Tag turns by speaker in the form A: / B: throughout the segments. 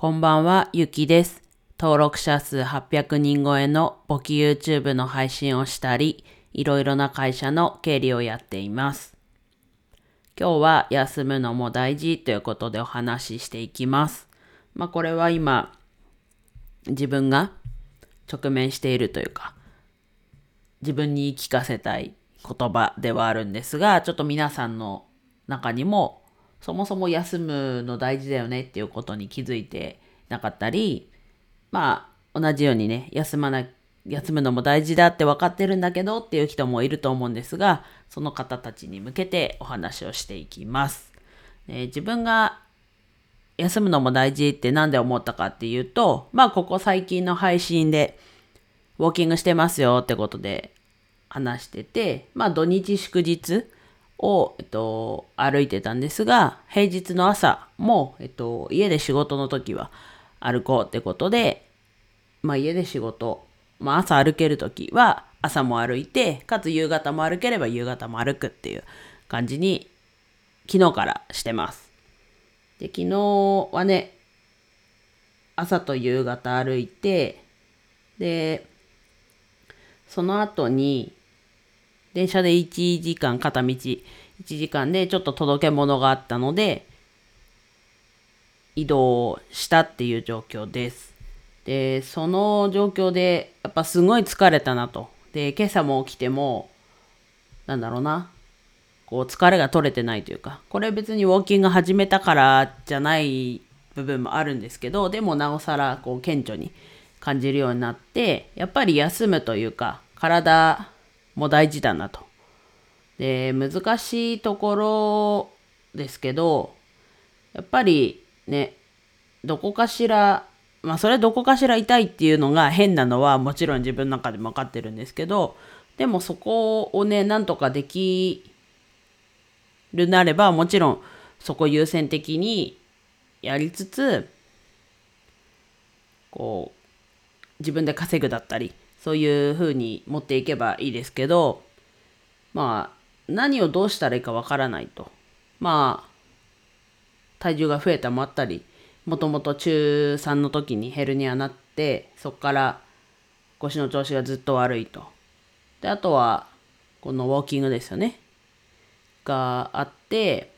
A: こんばんは、ゆきです。登録者数800人超えの簿記 YouTube の配信をしたり、いろいろな会社の経理をやっています。今日は休むのも大事ということでお話ししていきます。まあこれは今、自分が直面しているというか、自分に言い聞かせたい言葉ではあるんですが、ちょっと皆さんの中にもそもそも休むの大事だよねっていうことに気づいてなかったり、まあ、同じようにね、休まな、休むのも大事だって分かってるんだけどっていう人もいると思うんですが、その方たちに向けてお話をしていきます。えー、自分が休むのも大事って何で思ったかっていうと、まあ、ここ最近の配信で、ウォーキングしてますよってことで話してて、まあ、土日祝日、を、えっと、歩いてたんですが、平日の朝も、えっと、家で仕事の時は歩こうってことで、まあ家で仕事、まあ朝歩ける時は朝も歩いて、かつ夕方も歩ければ夕方も歩くっていう感じに昨日からしてます。で、昨日はね、朝と夕方歩いて、で、その後に、電車で1時間片道1時間でちょっと届け物があったので移動したっていう状況です。で、その状況でやっぱすごい疲れたなと。で、今朝も起きてもなんだろうな。こう疲れが取れてないというか、これ別にウォーキング始めたからじゃない部分もあるんですけど、でもなおさらこう顕著に感じるようになって、やっぱり休むというか、体も大事だなと。で、難しいところですけど、やっぱりね、どこかしら、まあそれどこかしら痛いっていうのが変なのはもちろん自分の中でも分かってるんですけど、でもそこをね、なんとかできるなれば、もちろんそこ優先的にやりつつ、こう、自分で稼ぐだったり、そういう風に持っていけばいいですけど、まあ、何をどうしたらいいかわからないと。まあ、体重が増えたもあったり、もともと中3の時にヘルニアになって、そこから腰の調子がずっと悪いと。で、あとは、このウォーキングですよね。があって、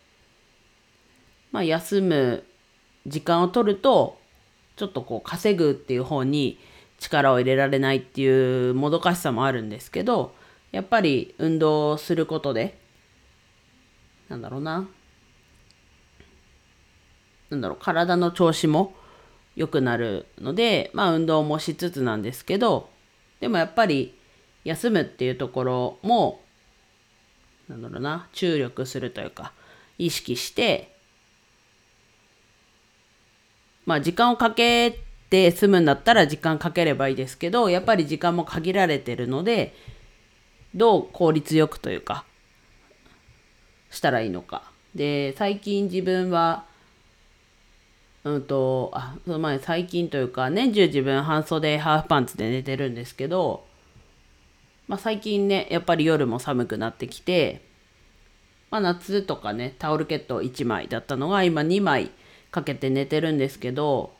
A: まあ、休む時間を取ると、ちょっとこう稼ぐっていう方に力を入れられないっていうもどかしさもあるんですけど、やっぱり運動することで、なんだろうな、なんだろう、体の調子も良くなるので、まあ運動もしつつなんですけど、でもやっぱり休むっていうところも、なんだろうな、注力するというか、意識して、まあ時間をかけてで済むんだったら時間かければいいですけど、やっぱり時間も限られてるので、どう効率よくというか、したらいいのか。で、最近自分は、うんと、あ、その前最近というか、年中自分半袖ハーフパンツで寝てるんですけど、まあ最近ね、やっぱり夜も寒くなってきて、まあ夏とかね、タオルケット1枚だったのが今2枚かけて寝てるんですけど、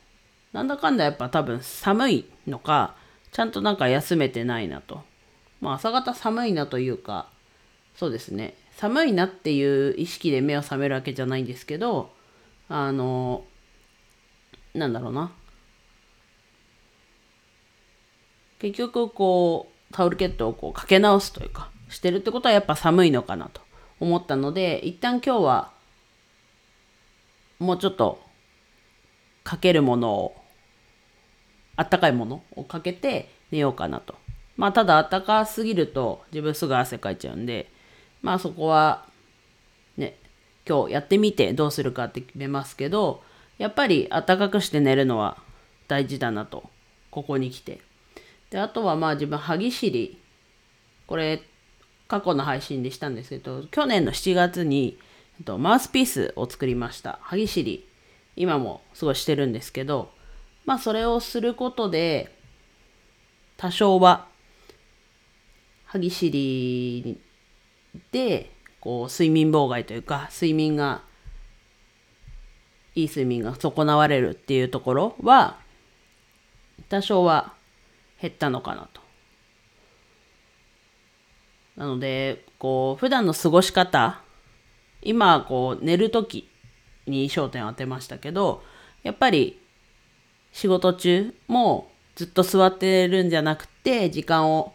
A: なんだかんだやっぱ多分寒いのか、ちゃんとなんか休めてないなと。まあ朝方寒いなというか、そうですね。寒いなっていう意識で目を覚めるわけじゃないんですけど、あの、なんだろうな。結局こう、タオルケットをこうかけ直すというか、してるってことはやっぱ寒いのかなと思ったので、一旦今日はもうちょっとかけるものをあったかいものをかけて寝ようかなと。まあただあったかすぎると自分すぐ汗かいちゃうんで、まあそこはね、今日やってみてどうするかって決めますけど、やっぱりあったかくして寝るのは大事だなと、ここに来て。で、あとはまあ自分、歯ぎしり、これ過去の配信でしたんですけど、去年の7月に、マウスピースを作りました。歯ぎしり、今もすごいしてるんですけど、まあそれをすることで、多少は、歯ぎしりで、こう、睡眠妨害というか、睡眠がいい睡眠が損なわれるっていうところは多少は減ったのかなと。なのでこう普段の過ごし方今こう寝る時に焦点を当てましたけどやっぱり仕事中もずっと座ってるんじゃなくて時間を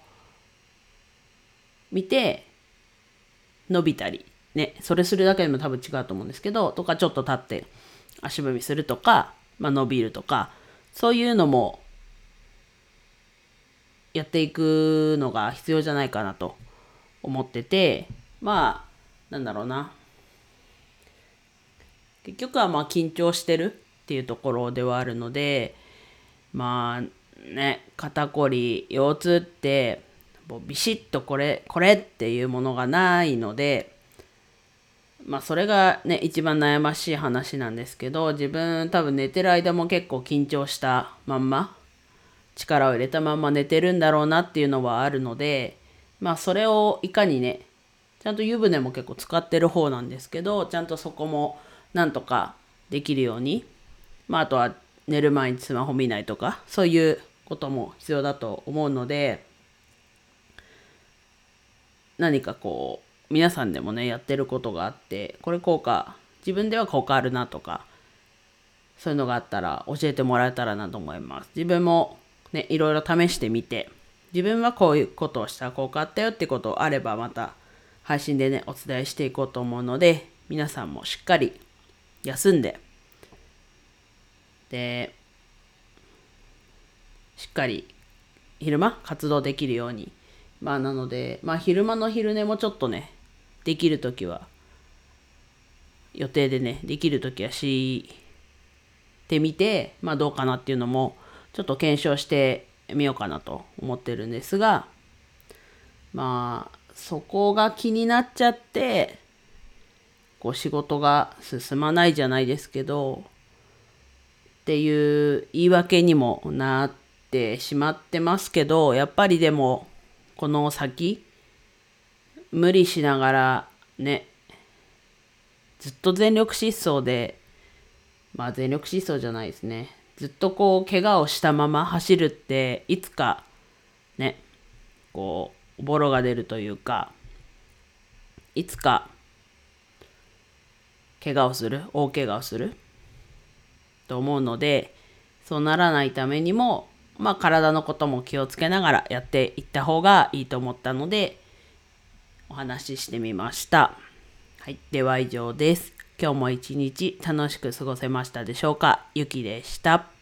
A: 見て伸びたり。ねそれするだけでも多分違うと思うんですけどとかちょっと立って足踏みするとか、まあ、伸びるとかそういうのもやっていくのが必要じゃないかなと思っててまあなんだろうな。結局はまあ緊張してる。っていうところではあるのでまあね肩こり腰痛ってもうビシッとこれこれっていうものがないのでまあそれがね一番悩ましい話なんですけど自分多分寝てる間も結構緊張したまんま力を入れたまんま寝てるんだろうなっていうのはあるのでまあそれをいかにねちゃんと湯船も結構使ってる方なんですけどちゃんとそこもなんとかできるようにまああとは寝る前にスマホ見ないとかそういうことも必要だと思うので何かこう皆さんでもねやってることがあってこれ効果自分では効果あるなとかそういうのがあったら教えてもらえたらなと思います。自分もねいろいろ試してみて自分はこういうことをしたら効果あったよってことあればまた配信でねお伝えしていこうと思うので皆さんもしっかり休んででしっかり昼間活動できるように。まあなのでまあ昼間の昼寝もちょっとねできる時は予定でねできる時はしてみてまあどうかなっていうのもちょっと検証してみようかなと思ってるんですがまあそこが気になっちゃってこう仕事が進まないじゃないですけどっていう言い訳にもなってしまってますけどやっぱりでもこの先無理しながらねずっと全力疾走でまあ全力疾走じゃないですね。ずっとこう怪我をしたまま走るっていつかねこうボロが出るというかいつか怪我をする大怪我をする。と思うのでそうならないためにもまあ体のことも気をつけながらやっていった方がいいと思ったのでお話ししてみました。はい、では以上です。今日も一日楽しく過ごせましたでしょうか？ゆきでした。